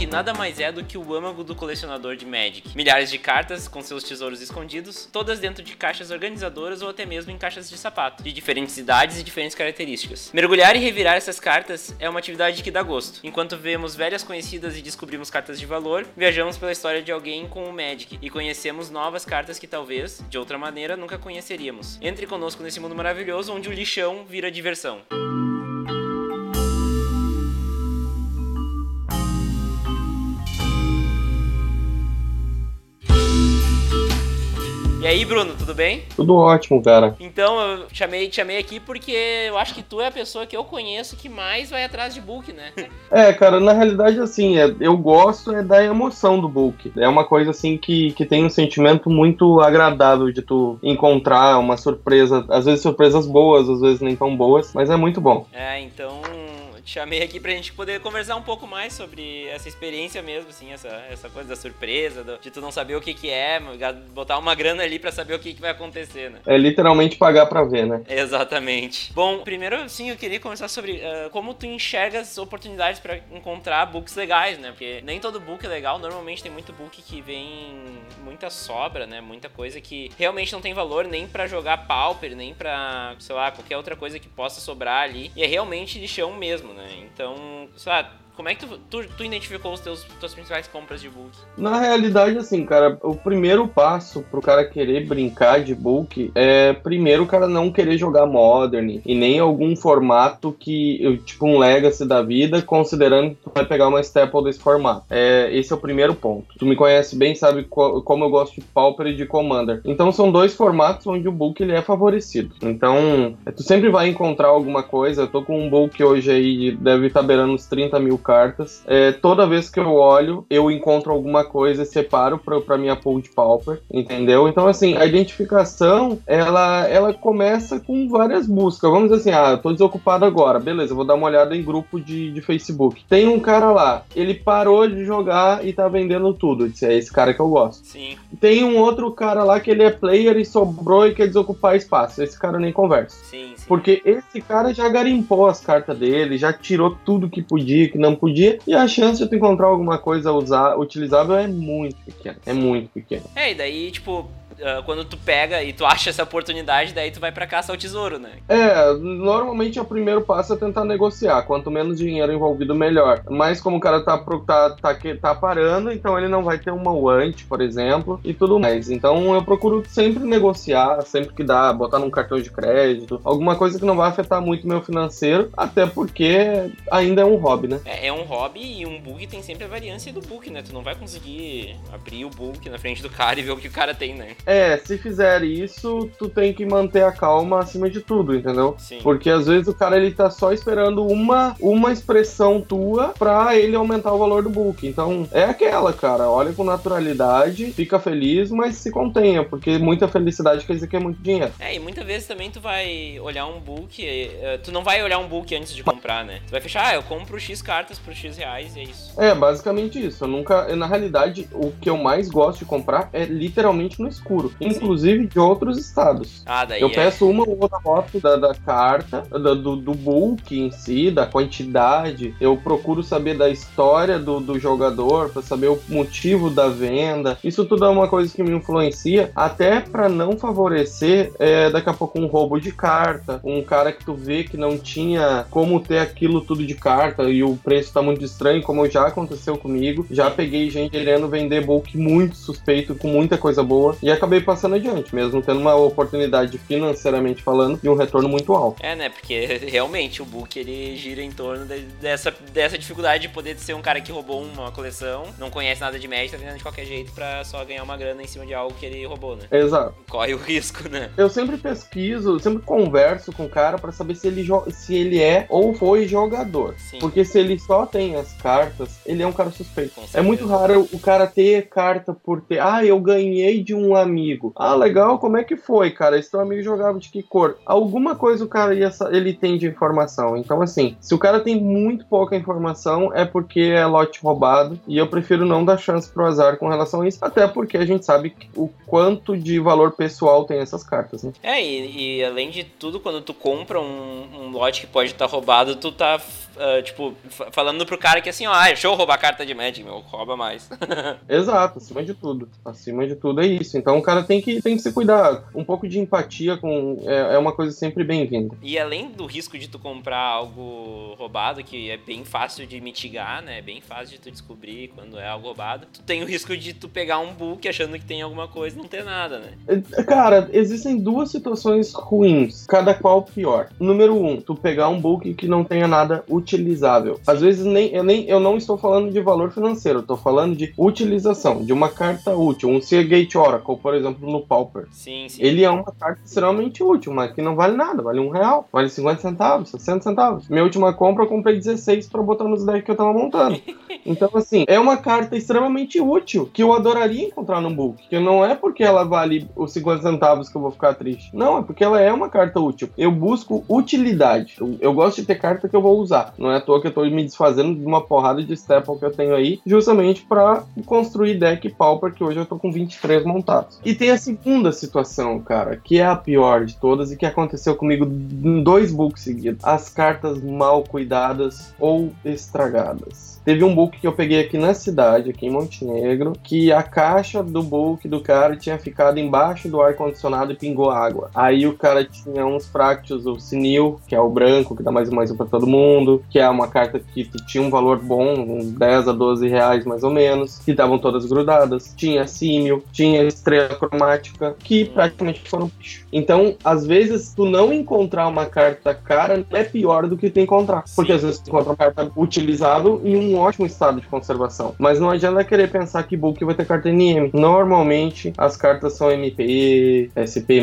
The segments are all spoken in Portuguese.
book nada mais é do que o âmago do colecionador de Magic. Milhares de cartas com seus tesouros escondidos, todas dentro de caixas organizadoras ou até mesmo em caixas de sapato, de diferentes idades e diferentes características. Mergulhar e revirar essas cartas é uma atividade que dá gosto. Enquanto vemos velhas conhecidas e descobrimos cartas de valor, viajamos pela história de alguém com o Magic e conhecemos novas cartas que talvez, de outra maneira, nunca conheceríamos. Entre conosco nesse mundo maravilhoso onde o lixão vira diversão. E aí, Bruno, tudo bem? Tudo ótimo, cara. Então, eu chamei, te chamei aqui porque eu acho que tu é a pessoa que eu conheço que mais vai atrás de book, né? É, cara, na realidade, assim, é, eu gosto é da emoção do book. É uma coisa, assim, que, que tem um sentimento muito agradável de tu encontrar uma surpresa, às vezes surpresas boas, às vezes nem tão boas, mas é muito bom. É, então chamei aqui pra gente poder conversar um pouco mais sobre essa experiência mesmo, assim, essa, essa coisa da surpresa, do, de tu não saber o que que é, botar uma grana ali pra saber o que que vai acontecer, né? É literalmente pagar pra ver, né? Exatamente. Bom, primeiro, sim, eu queria conversar sobre uh, como tu enxerga as oportunidades pra encontrar books legais, né? Porque nem todo book é legal, normalmente tem muito book que vem muita sobra, né? Muita coisa que realmente não tem valor nem pra jogar Pauper, nem pra, sei lá, qualquer outra coisa que possa sobrar ali. E é realmente lixão mesmo, né? Então, sei lá, como é que tu, tu, tu, identificou os teus tuas principais compras de book? Na realidade, assim, cara, o primeiro passo pro cara querer brincar de book é primeiro o cara não querer jogar Modern e nem algum formato que, tipo, um Legacy da vida, considerando que tu vai pegar uma Staple desse formato. É, esse é o primeiro ponto. Tu me conhece bem, sabe co como eu gosto de Pauper e de Commander. Então são dois formatos onde o book ele é favorecido. Então, tu sempre vai encontrar alguma coisa. Eu tô com um book hoje aí, deve estar beirando uns 30 mil cartas. É, toda vez que eu olho, eu encontro alguma coisa e separo para minha pool de pauper, entendeu? Então, assim, a identificação, ela, ela começa com várias buscas. Vamos dizer assim, ah, eu tô desocupado agora, beleza, vou dar uma olhada em grupo de, de Facebook. Tem um cara lá, ele parou de jogar e tá vendendo tudo. Eu disse, é esse cara que eu gosto. Sim. Tem um outro cara lá que ele é player e sobrou e quer desocupar espaço. Esse cara nem conversa. Sim, sim. Porque esse cara já garimpou as cartas dele, já tirou tudo que podia, que não podia, e a chance de tu encontrar alguma coisa usar, utilizável é muito pequena. É muito pequena. É, e daí, tipo, uh, quando tu pega e tu acha essa oportunidade, daí tu vai para caça ao tesouro, né? É, normalmente é o primeiro passo é tentar negociar. Quanto menos dinheiro envolvido, melhor. Mas como o cara tá, tá, tá, tá parando, então ele não vai ter uma want, por exemplo, e tudo mais. Então eu procuro sempre negociar, sempre que dá, botar num cartão de crédito, alguma coisa que não vai afetar muito meu financeiro, até porque ainda é um hobby, né? É, é um hobby e um book tem sempre a variância do book, né? Tu não vai conseguir abrir o book na frente do cara e ver o que o cara tem, né? É, se fizer isso, tu tem que manter a calma acima de tudo, entendeu? Sim. Porque às vezes o cara ele tá só esperando uma, uma expressão tua pra ele aumentar o valor do book. Então é aquela, cara. Olha com naturalidade, fica feliz, mas se contenha, porque muita felicidade quer dizer que é muito dinheiro. É, e muitas vezes também tu vai olhar um book, eh, tu não vai olhar um book antes de comprar, né? Tu vai fechar, ah, eu compro X cartas por X reais e é isso. É, basicamente isso. Eu nunca. Na realidade, o que eu mais gosto de comprar é literalmente no escuro seguro, inclusive de outros estados. Ah, daí eu é... peço uma ou outra foto da, da carta, da, do, do bulk em si, da quantidade. Eu procuro saber da história do, do jogador, para saber o motivo da venda. Isso tudo é uma coisa que me influencia, até para não favorecer é, daqui a pouco um roubo de carta, um cara que tu vê que não tinha como ter aquilo tudo de carta e o preço tá muito estranho, como já aconteceu comigo. Já peguei gente querendo vender bulk muito suspeito, com muita coisa boa, e acabei passando adiante, mesmo tendo uma oportunidade financeiramente falando de um retorno muito alto. É, né? Porque realmente o book ele gira em torno de, dessa, dessa dificuldade de poder ser um cara que roubou uma coleção, não conhece nada de média, tá vendendo de qualquer jeito pra só ganhar uma grana em cima de algo que ele roubou, né? Exato. Corre o risco, né? Eu sempre pesquiso, sempre converso com o cara para saber se ele, se ele é ou foi jogador. Sim. Porque se ele só tem as cartas, ele é um cara suspeito. É muito raro o cara ter carta por ter. Ah, eu ganhei de um amigo amigo. Ah, legal, como é que foi, cara? Esse teu amigo jogava de que cor? Alguma coisa o cara ia, ele tem de informação. Então, assim, se o cara tem muito pouca informação, é porque é lote roubado. E eu prefiro não dar chance pro azar com relação a isso. Até porque a gente sabe o quanto de valor pessoal tem essas cartas, né? É, e, e além de tudo, quando tu compra um, um lote que pode estar tá roubado, tu tá uh, tipo, falando pro cara que assim, ó, ah, deixa eu roubar a carta de Magic, meu, rouba mais. Exato, acima de tudo. Acima de tudo é isso. Então o cara tem que, tem que se cuidar. Um pouco de empatia com é, é uma coisa sempre bem-vinda. E além do risco de tu comprar algo roubado, que é bem fácil de mitigar, né? É bem fácil de tu descobrir quando é algo roubado, tu tem o risco de tu pegar um book achando que tem alguma coisa e não ter nada, né? É, cara, existem duas situações ruins, cada qual pior. Número um, tu pegar um book que não tenha nada utilizável. Às vezes nem eu, nem, eu não estou falando de valor financeiro, estou falando de utilização, de uma carta útil. Um Seagate Oracle, por exemplo, no Pauper. Sim, sim. Ele é uma carta extremamente útil, mas que não vale nada, vale um real, vale 50 centavos, 60 centavos. Minha última compra eu comprei 16 para botar nos decks que eu tava montando. Então, assim, é uma carta extremamente útil que eu adoraria encontrar no book. Que não é porque ela vale os 50 centavos que eu vou ficar triste. Não, é porque ela é uma carta útil. Eu busco utilidade. Eu, eu gosto de ter carta que eu vou usar. Não é à toa que eu tô me desfazendo de uma porrada de staple que eu tenho aí, justamente para construir deck Pauper, que hoje eu tô com 23 montados. E tem a segunda situação, cara, que é a pior de todas e que aconteceu comigo em dois books seguidos. As cartas mal cuidadas ou estragadas. Teve um book que eu peguei aqui na cidade, aqui em Montenegro, que a caixa do book do cara tinha ficado embaixo do ar-condicionado e pingou água. Aí o cara tinha uns fractos, o Sinil, que é o branco, que dá mais ou um pra todo mundo, que é uma carta que tinha um valor bom, uns 10 a 12 reais mais ou menos, que estavam todas grudadas. Tinha Símil, tinha Estrela Cromática, que praticamente foram bicho. Então, às vezes, tu não encontrar uma carta cara é pior do que tu encontrar. Porque às vezes tu encontra uma carta utilizável em um um ótimo estado de conservação. Mas não adianta querer pensar que book vai ter carta NM. Normalmente as cartas são MP, SP-,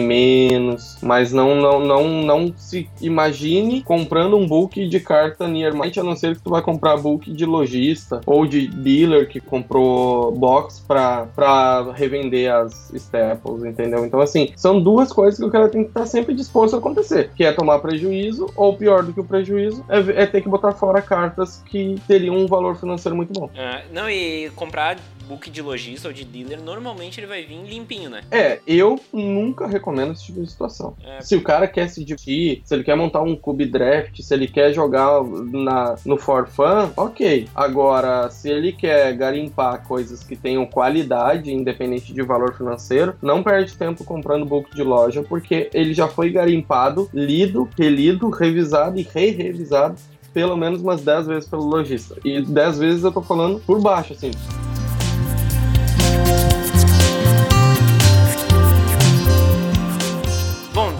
mas não, não, não, não se imagine comprando um book de carta Nearmind, a não ser que tu vai comprar book de lojista ou de dealer que comprou box pra revender as staples, entendeu? Então, assim, são duas coisas que o cara tem que estar sempre disposto a acontecer, que é tomar prejuízo, ou pior do que o prejuízo, é, é ter que botar fora cartas que teriam um valor valor financeiro muito bom. É, não, e comprar book de lojista ou de dealer, normalmente ele vai vir limpinho, né? É, eu nunca recomendo esse tipo de situação. É. Se o cara quer se divertir, se ele quer montar um cube draft, se ele quer jogar na, no for fun, ok. Agora, se ele quer garimpar coisas que tenham qualidade, independente de valor financeiro, não perde tempo comprando book de loja, porque ele já foi garimpado, lido, relido, revisado e re-revisado pelo menos umas 10 vezes pelo lojista. E 10 vezes eu tô falando por baixo, assim.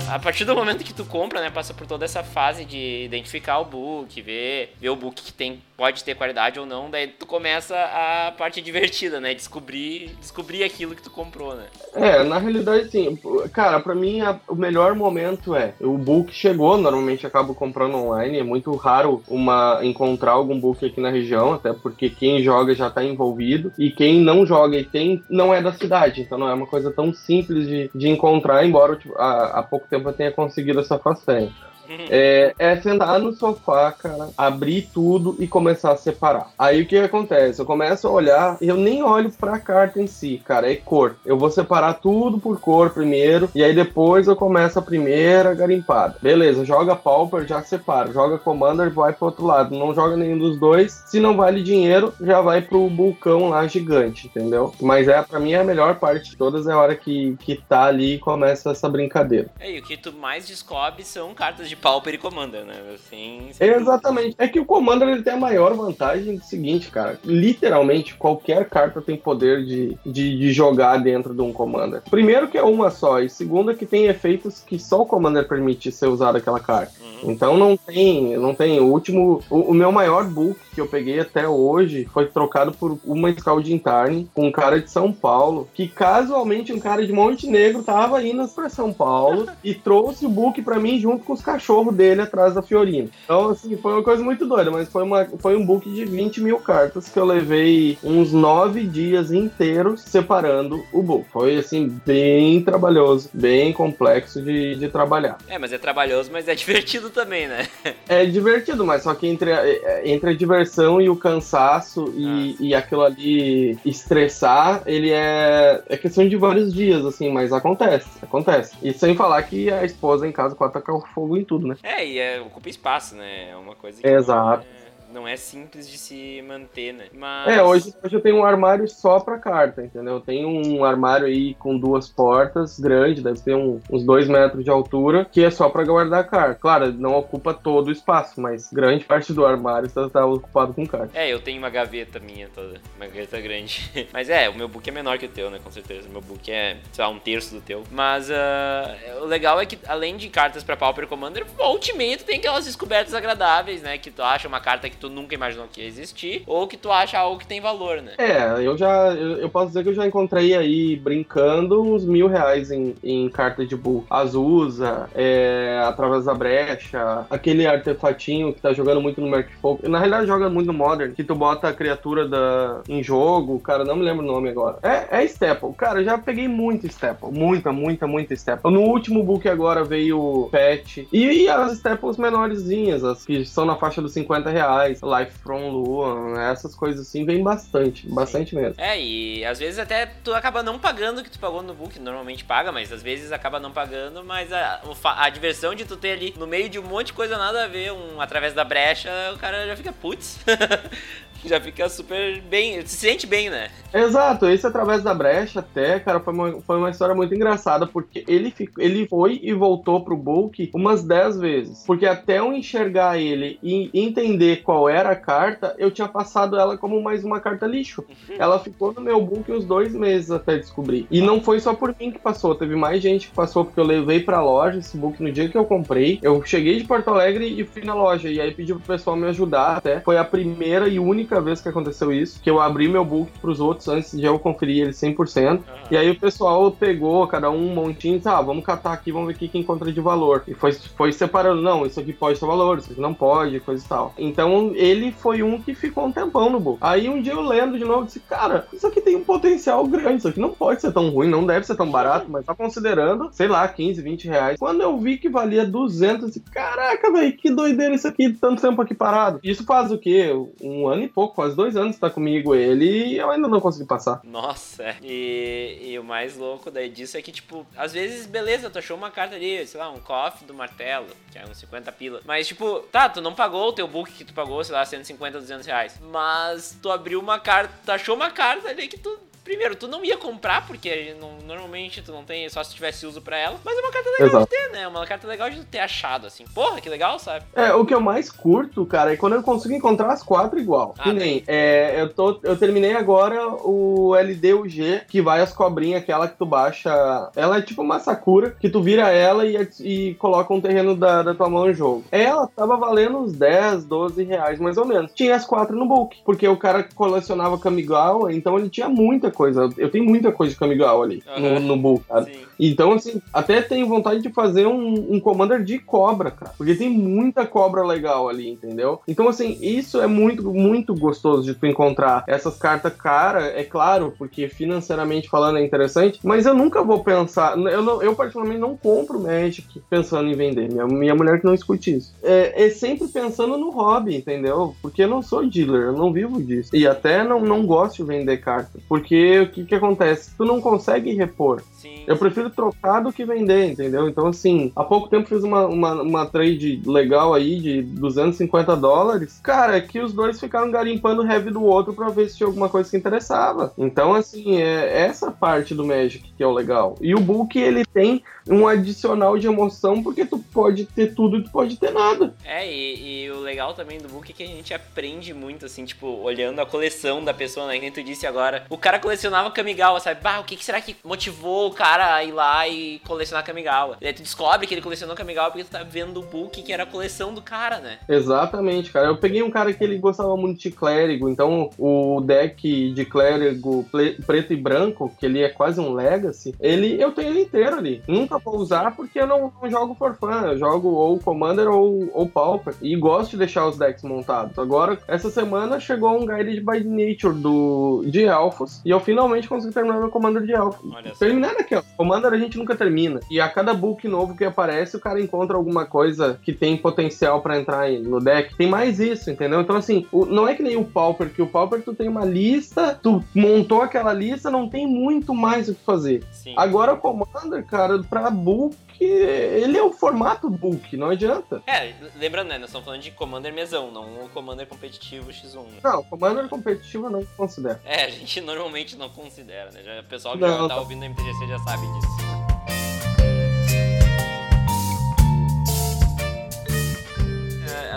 a partir do momento que tu compra, né, passa por toda essa fase de identificar o book, ver, ver o book que tem, pode ter qualidade ou não, daí tu começa a parte divertida, né, descobrir, descobrir aquilo que tu comprou, né. É, na realidade, sim. Cara, para mim a, o melhor momento é o book chegou, normalmente acabo comprando online, é muito raro uma encontrar algum book aqui na região, até porque quem joga já tá envolvido e quem não joga e tem não é da cidade, então não é uma coisa tão simples de, de encontrar, embora tipo, há, há pouco tempo eu tenha conseguido essa façanha. É, é, sentar no sofá, cara, abrir tudo e começar a separar. Aí o que acontece? Eu começo a olhar e eu nem olho pra carta em si, cara, é cor. Eu vou separar tudo por cor primeiro e aí depois eu começo a primeira garimpada. Beleza, joga Pauper, já separa. Joga Commander, vai pro outro lado. Não joga nenhum dos dois. Se não vale dinheiro, já vai pro vulcão lá gigante, entendeu? Mas é, pra mim, é a melhor parte de todas é a hora que, que tá ali e começa essa brincadeira. É, e o que tu mais descobre são cartas de Pauper e Commander, né? Assim, Exatamente. É que o Commander ele tem a maior vantagem do seguinte, cara. Literalmente, qualquer carta tem poder de, de, de, jogar dentro de um Commander. Primeiro que é uma só, e segundo é que tem efeitos que só o Commander permite ser usado aquela carta. Hum. Uhum. Então não tem, não tem. O último, o, o, meu maior book que eu peguei até hoje foi trocado por uma Scalding Tarn com um cara de São Paulo, que casualmente um cara de Montenegro tava indo para São Paulo e trouxe o book para mim junto com os cachorros dele atrás da Fiorina. Então, assim, foi uma coisa muito doida, mas foi, uma, foi um book de 20 mil cartas que eu levei uns nove dias inteiros separando o book. Foi, assim, bem trabalhoso, bem complexo de, de trabalhar. É, mas é trabalhoso, mas é divertido também, né? é divertido, mas só que entre a, é, entre a diversão e o cansaço e, ah. e aquilo ali estressar, ele é, é questão de vários dias, assim, mas acontece, acontece. E sem falar que a esposa em casa pode tacar fogo em tudo, né? É, e é, ocupa espaço, né? É uma coisa que. Exato. É não é simples de se manter, né? Mas... É, hoje, hoje eu tenho um armário só pra carta, entendeu? Eu tenho um armário aí com duas portas, grande, deve ter um, uns dois metros de altura, que é só pra guardar carta. Claro, não ocupa todo o espaço, mas grande parte do armário está, está ocupado com carta. É, eu tenho uma gaveta minha toda, uma gaveta grande. mas é, o meu book é menor que o teu, né? Com certeza. O meu book é, sei lá, um terço do teu. Mas uh, o legal é que, além de cartas pra Pauper Commander, volta e meia tu tem aquelas descobertas agradáveis, né? Que tu acha uma carta que tu nunca imaginou que ia existir, ou que tu acha algo que tem valor, né? É, eu já. Eu, eu posso dizer que eu já encontrei aí, brincando, uns mil reais em, em carta de bull. Azusa, é, através da brecha, aquele artefatinho que tá jogando muito no Mercfolk. Na realidade, joga muito no Modern, que tu bota a criatura da, em jogo, cara, não me lembro o nome agora. É, é Staple. Cara, já peguei muito Staple. Muita, muita, muita Staple. No último book agora veio Pet. E, e as Staples menorzinhas, as que são na faixa dos 50 reais. Life from Lua, essas coisas assim, vem bastante, bastante mesmo. É, e às vezes até tu acaba não pagando o que tu pagou no book, normalmente paga, mas às vezes acaba não pagando, mas a, a diversão de tu ter ali no meio de um monte de coisa nada a ver, um através da brecha, o cara já fica putz. já fica super bem, se sente bem, né? Exato, esse através da brecha até, cara, foi uma, foi uma história muito engraçada, porque ele, ficou, ele foi e voltou pro bulk umas 10 vezes. Porque até eu enxergar ele e entender qual era a carta, eu tinha passado ela como mais uma carta lixo. Uhum. Ela ficou no meu bulk uns dois meses até descobrir. E não foi só por mim que passou, teve mais gente que passou, porque eu levei pra loja esse book no dia que eu comprei. Eu cheguei de Porto Alegre e fui na loja, e aí pedi pro pessoal me ajudar até. Foi a primeira e única vez que aconteceu isso, que eu abri meu book pros outros antes de eu conferir ele 100%. Uhum. E aí o pessoal pegou, cada um um montinho, e disse, ah, vamos catar aqui, vamos ver o que encontra de valor. E foi, foi separando, não, isso aqui pode ter valor, isso aqui não pode, coisa e tal. Então ele foi um que ficou um tempão no book. Aí um dia eu lendo de novo, disse, cara, isso aqui tem um potencial grande, isso aqui não pode ser tão ruim, não deve ser tão barato, mas tá considerando, sei lá, 15, 20 reais. Quando eu vi que valia 200, eu caraca, velho, que doideira isso aqui, tanto tempo aqui parado. Isso faz o quê? Um ano e pouco, quase dois anos tá comigo ele e eu ainda não consegui passar. Nossa, é. E, e o mais louco daí disso é que, tipo, às vezes, beleza, tu achou uma carta ali, sei lá, um cofre do martelo, que é uns 50 pila. Mas, tipo, tá, tu não pagou o teu book que tu pagou, sei lá, 150, 200 reais. Mas tu abriu uma carta, tu achou uma carta ali que tu Primeiro, tu não ia comprar, porque não, normalmente tu não tem, só se tivesse uso para ela. Mas é uma carta legal Exato. de ter, né? Uma carta legal de ter achado, assim. Porra, que legal, sabe? É, o que eu mais curto, cara, é quando eu consigo encontrar as quatro igual. Ah, que nem, é, eu, tô, eu terminei agora o LDUG, que vai as cobrinhas, aquela que tu baixa. Ela é tipo uma Sakura, que tu vira ela e, e coloca um terreno da, da tua mão no jogo. Ela tava valendo uns 10, 12 reais, mais ou menos. Tinha as quatro no bulk, porque o cara colecionava Kamigawa, então ele tinha muita coisa. Eu tenho muita coisa de Kamigawa ali uhum. no, no Bull, cara. Sim. Então, assim, até tenho vontade de fazer um, um Commander de cobra, cara. Porque tem muita cobra legal ali, entendeu? Então, assim, isso é muito, muito gostoso de tu encontrar. Essas cartas cara, é claro, porque financeiramente falando é interessante, mas eu nunca vou pensar. Eu, não, eu particularmente, não compro Magic pensando em vender. Minha, minha mulher que não escute isso. É, é sempre pensando no hobby, entendeu? Porque eu não sou dealer, eu não vivo disso. E até não, não gosto de vender carta. Porque o que que acontece? Tu não consegue repor. Sim. Eu prefiro trocar do que vender, entendeu? Então, assim, há pouco tempo fiz uma, uma, uma trade legal aí de 250 dólares. Cara, é que os dois ficaram garimpando o heavy do outro para ver se tinha alguma coisa que interessava. Então, assim, é essa parte do Magic que é o legal. E o book, ele tem um adicional de emoção, porque tu pode ter tudo e tu pode ter nada. É, e, e, o legal também do book é que a gente aprende muito, assim, tipo, olhando a coleção da pessoa, né? Que tu disse agora. O cara colecionava Kamigawa, sabe? Bah, o que, que será que motivou o cara a ir lá e colecionar Kamigawa? E aí tu descobre que ele colecionou Kamigawa porque tu tá vendo o book que era a coleção do cara, né? Exatamente, cara. Eu peguei um cara que ele gostava muito de clérigo, então o deck de clérigo preto e branco, que ele é quase um legacy, ele eu tenho ele inteiro ali. Nunca vou usar porque eu não, não jogo for fun, eu jogo ou Commander ou, ou Pauper. E gosto de deixar os decks montados. Agora, essa semana chegou um Guided by Nature do, de Elfos e eu finalmente consegui terminar meu Commander de Elfos. Terminar aqui, ó. Commander a gente nunca termina. E a cada book novo que aparece, o cara encontra alguma coisa que tem potencial para entrar no deck. Tem mais isso, entendeu? Então, assim, o, não é que nem o Pauper, que o Pauper tu tem uma lista, tu montou aquela lista, não tem muito mais o que fazer. Sim. Agora o Commander, cara, pra book ele é o formato book, não adianta. É, lembrando, né? Nós estamos falando de Commander mesão, não o Commander competitivo X1. Né? Não, Commander competitivo eu não considero. É, a gente normalmente não considera, né? Já, o pessoal que não, já tá, tá ouvindo a MTGC já sabe disso.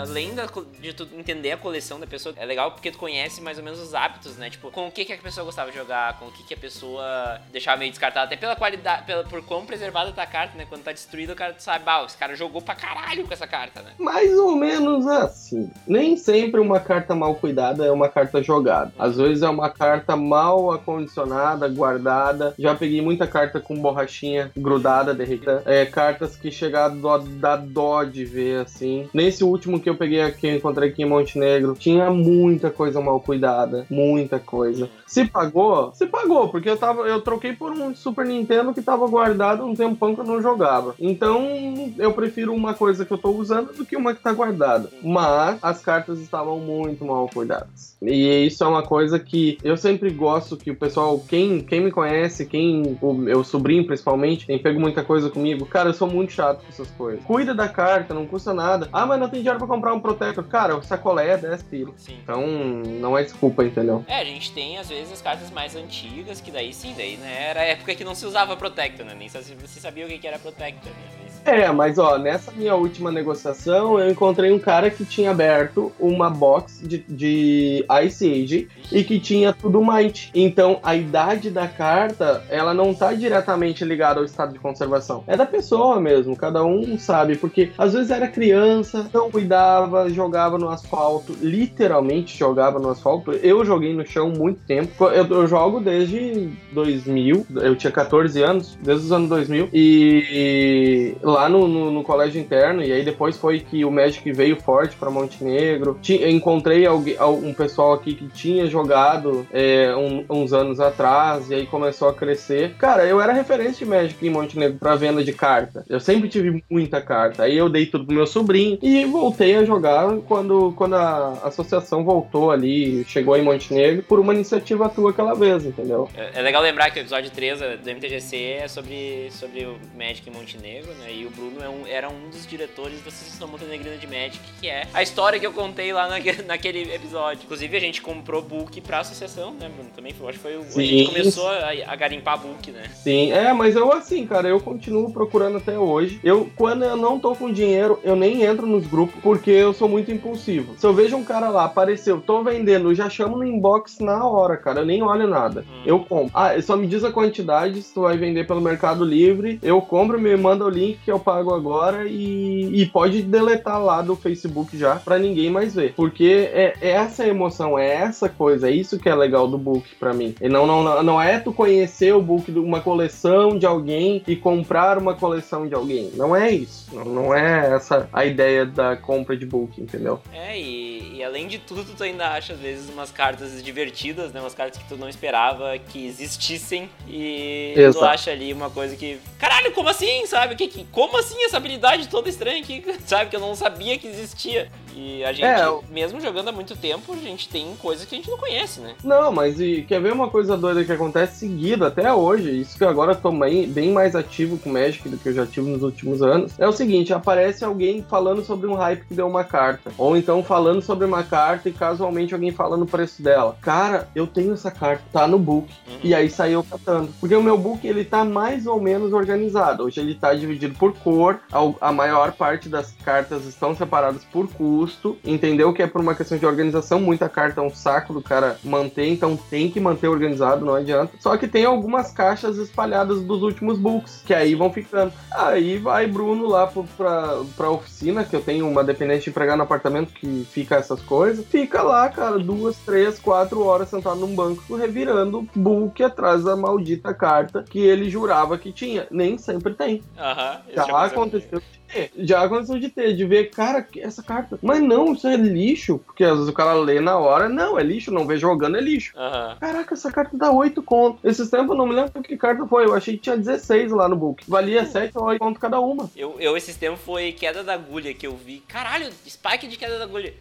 Além da, de tu entender a coleção da pessoa, é legal porque tu conhece mais ou menos os hábitos, né? Tipo, com o que, que a pessoa gostava de jogar, com o que, que a pessoa deixava meio descartada, até pela qualidade, pela, por quão preservada tá a carta, né? Quando tá destruída, o cara sabe, ah, esse cara jogou pra caralho com essa carta, né? Mais ou menos assim. Nem sempre uma carta mal cuidada é uma carta jogada. Às vezes é uma carta mal acondicionada, guardada. Já peguei muita carta com borrachinha grudada, derretida. É, cartas que chegaram a dar dó de ver, assim. Nesse último que eu peguei aqui, eu encontrei aqui em Montenegro, tinha muita coisa mal cuidada. Muita coisa. Se pagou, se pagou, porque eu tava. Eu troquei por um Super Nintendo que tava guardado um tempão que eu não jogava. Então, eu prefiro uma coisa que eu tô usando do que uma que tá guardada. Mas as cartas estavam muito mal cuidadas. E isso é uma coisa que eu sempre gosto que o pessoal, quem, quem me conhece, quem. O meu sobrinho principalmente, tem pego muita coisa comigo. Cara, eu sou muito chato com essas coisas. Cuida da carta, não custa nada. Ah, mas não tem dinheiro pra comprar comprar um Protector, cara, o sacolé é 10 pilos. Sim. Então, não é desculpa, entendeu? É, a gente tem, às vezes, as cartas mais antigas, que daí sim, daí, né, era a época que não se usava Protector, né? Nem se você sabia o que era Protector, né? É, mas ó, nessa minha última negociação, eu encontrei um cara que tinha aberto uma box de, de Ice Age e que tinha tudo Might. Então, a idade da carta, ela não tá diretamente ligada ao estado de conservação. É da pessoa mesmo, cada um sabe, porque às vezes era criança, não cuidava, jogava no asfalto, literalmente jogava no asfalto. Eu joguei no chão muito tempo. Eu, eu jogo desde 2000, eu tinha 14 anos, desde os anos 2000, e lá no, no, no, colégio interno, e aí depois foi que o Magic veio forte para Montenegro. Tinha, encontrei alguém, um pessoal aqui que tinha jogado é, um, uns anos atrás, e aí começou a crescer. Cara, eu era referência de Magic em Montenegro para venda de carta. Eu sempre tive muita carta. Aí eu dei tudo pro meu sobrinho e voltei a jogar quando, quando a associação voltou ali, chegou em Montenegro, por uma iniciativa tua aquela vez, entendeu? É, é legal lembrar que o episódio 3 do MTGC é sobre, sobre o Magic em Montenegro, né? E o Bruno é um, era um dos diretores da Associação Montenegrina de Magic, que é a história que eu contei lá naquele, naquele episódio. Inclusive, a gente comprou book pra associação, né, Bruno? Também foi, acho que foi o. Sim. A gente começou a, a, garimpar book, né? Sim, é, mas eu assim, cara, eu continuo procurando até hoje. Eu, quando eu não tô com dinheiro, eu nem entro nos grupos porque eu sou muito impulsivo. Se eu vejo um cara lá, apareceu, tô vendendo, já chamo no inbox na hora, cara. Eu nem olho nada. Hum. Eu compro. Ah, só me diz a quantidade, se tu vai vender pelo Mercado Livre, eu compro, me manda o link que eu pago agora e, e pode deletar lá do Facebook já para ninguém mais ver. Porque é, é, essa emoção, é essa coisa, é isso que é legal do book para mim. E não, não, não é tu conhecer o book de uma coleção de alguém e comprar uma coleção de alguém. Não é isso. Não, não é essa a ideia da compra de book, entendeu? É, e, e além de tudo, tu ainda acha às vezes umas cartas divertidas, né? Umas cartas que tu não esperava que existissem e Exato. tu acha ali uma coisa que. Caralho, como assim? Sabe? Que, que, como assim essa habilidade toda estranha aqui? Sabe? Que eu não sabia que existia. E a gente, é, mesmo jogando há muito tempo, a gente tem coisas que a gente não conhece, né? Não, mas e quer ver uma coisa doida que acontece seguido até hoje? Isso que agora eu tô bem, bem mais ativo com Magic do que eu já tive nos últimos anos. É o seguinte: aparece alguém falando sobre um hype que deu uma carta. Ou então falando sobre uma carta e casualmente alguém falando o preço dela. Cara, eu tenho essa carta, tá no book. Uhum. E aí saiu catando. Porque o meu book ele tá mais ou menos organizado. Hoje ele tá dividido por cor, a, a maior parte das cartas estão separadas por cor justo, entendeu? Que é por uma questão de organização, muita carta é um saco do cara manter, então tem que manter organizado, não adianta. Só que tem algumas caixas espalhadas dos últimos books, que aí vão ficando. Aí vai Bruno lá pro, pra, pra oficina, que eu tenho uma dependente de empregar no apartamento que fica essas coisas. Fica lá, cara, duas, três, quatro horas sentado num banco, revirando book atrás da maldita carta que ele jurava que tinha. Nem sempre tem. Aham. Já aconteceu de ter. Já aconteceu de ter, de ver, cara, essa carta. Mas não, isso é lixo. Porque às vezes o cara lê na hora, não, é lixo, não vê jogando, é lixo. Aham. Caraca, essa carta dá 8 conto. Esses tempos eu não me lembro que carta foi. Eu achei que tinha 16 lá no book. Valia 7 ou 8 conto cada uma. Eu, eu, esses tempos, foi queda da agulha que eu vi. Caralho, spike de queda da agulha.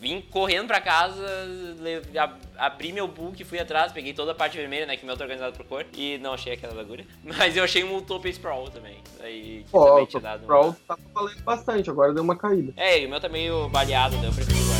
Vim correndo pra casa, abri meu book, fui atrás, peguei toda a parte vermelha, né? Que meu tá organizado por cor. E não achei a queda da agulha. Mas eu achei um Utopia Sprawl também. Aí, que Ó, também tinha dado. Brawl tava valendo bastante, agora deu uma caída. É, e o meu tá meio baleado, daí eu prefiro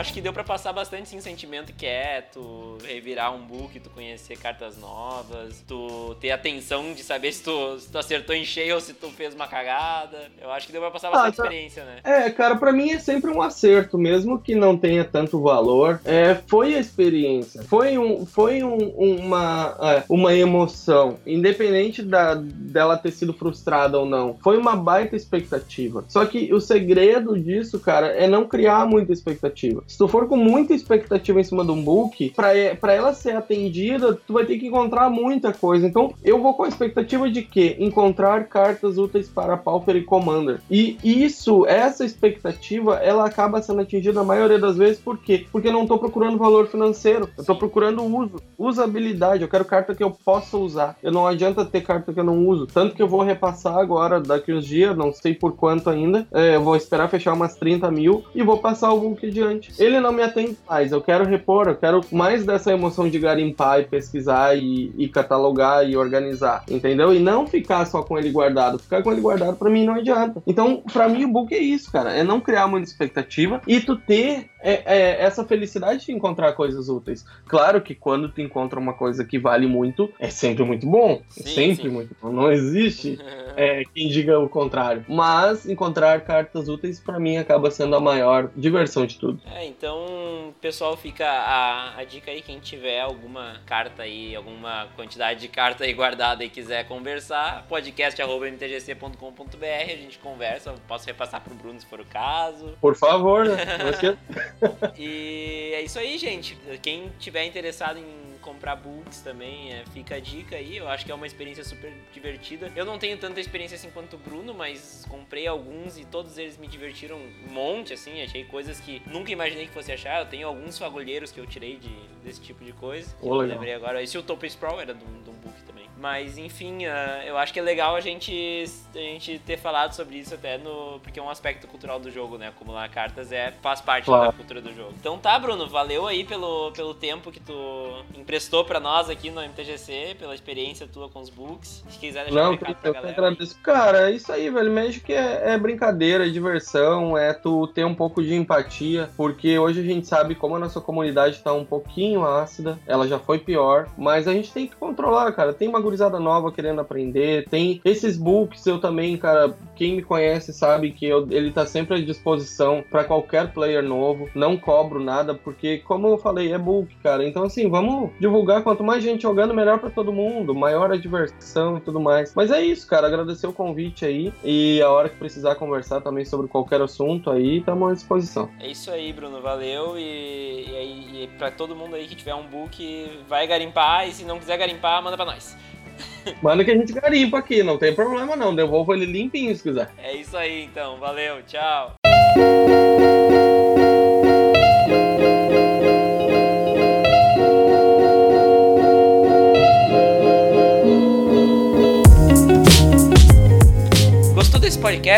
acho que deu pra passar bastante sim sentimento que é tu revirar um book, tu conhecer cartas novas, tu ter atenção de saber se tu, se tu acertou em cheio ou se tu fez uma cagada. Eu acho que deu pra passar bastante tá. experiência, né? É, cara, pra mim é sempre um acerto, mesmo que não tenha tanto valor. É, foi a experiência, foi, um, foi um- uma, é, uma emoção, independente da, dela ter sido frustrada ou não. Foi uma baita expectativa. Só que o segredo disso, cara, é não criar muita expectativa. Se tu for com muita expectativa em cima de um book, pra, pra ela ser atendida, tu vai ter que encontrar muita coisa. Então, eu vou com a expectativa de que encontrar cartas úteis para Pauper e Commander. E isso, essa expectativa, ela acaba sendo atingida a maioria das vezes, por quê? Porque eu não tô procurando valor financeiro, eu tô procurando uso, usabilidade, eu quero carta que eu possa usar. Eu não adianta ter carta que eu não uso. Tanto que eu vou repassar agora, daqui uns dias, não sei por quanto ainda, é, eu vou esperar fechar umas 30 mil e vou passar o book adiante. Ele não me atende mais, eu quero repor, eu quero mais dessa emoção de garimpar e pesquisar e, e catalogar e organizar, entendeu? E não ficar só com ele guardado. Ficar com ele guardado pra mim não adianta. Então, pra mim, o book é isso, cara. É não criar muita expectativa e tu ter é, é, essa felicidade de encontrar coisas úteis. Claro que quando tu encontra uma coisa que vale muito, é sempre muito bom. É Sim, sempre sim. muito bom. Não existe é, quem diga o contrário. Mas encontrar cartas úteis, pra mim, acaba sendo a maior diversão de tudo. É, então, pessoal, fica a, a dica aí, quem tiver alguma carta aí, alguma quantidade de carta aí guardada e quiser conversar, podcast.mtgc.com.br, a gente conversa, eu posso repassar pro Bruno se for o caso. Por favor, né? Não esqueça. E é isso aí, gente. Quem tiver interessado em comprar books também, é, fica a dica aí. Eu acho que é uma experiência super divertida. Eu não tenho tanta experiência assim quanto o Bruno, mas comprei alguns e todos eles me divertiram um monte, assim. Achei coisas que nunca imaginei que fosse achar. Eu tenho alguns fagulheiros que eu tirei de, desse tipo de coisa. Ô, eu lembrei agora. Esse Utopia Sprawl era de um, book também. Mas enfim, ah, eu acho que é legal a gente, a gente ter falado sobre isso até no. Porque é um aspecto cultural do jogo, né? Acumular cartas é, faz parte Claro. da cultura do jogo. Então tá, Bruno, valeu aí pelo, pelo tempo que tu emprestou pra nós aqui no MTGC, pela experiência tua com os books. Se quiser deixar um Não, recado eu pra que galera. agradeço. Cara, é isso aí, velho. Magic é, é brincadeira, é diversão, é tu ter um pouco de empatia, porque hoje a gente sabe como a nossa comunidade tá um pouquinho ácida, ela já foi pior, mas a gente tem que controlar, cara. Tem uma gurizada nova querendo aprender, tem esses books, eu também, cara, quem me conhece sabe que eu- ele tá sempre à disposição pra qualquer player novo, não cobro nada, porque, como eu falei, é book, cara. Então, assim, vamos divulgar quanto mais gente jogando, melhor pra todo mundo, maior a diversão e tudo mais. Mas é isso, cara, agradecer o convite aí e a hora que precisar conversar também sobre qualquer assunto aí, estamos à disposição. É isso aí, Bruno, valeu. E, e, aí, e pra todo mundo aí que tiver um book, vai garimpar. E se não quiser garimpar, manda pra nós. Manda que a gente garimpa aqui, não tem problema não, devolvo ele limpinho se quiser. É isso aí, então. Valeu, tchau.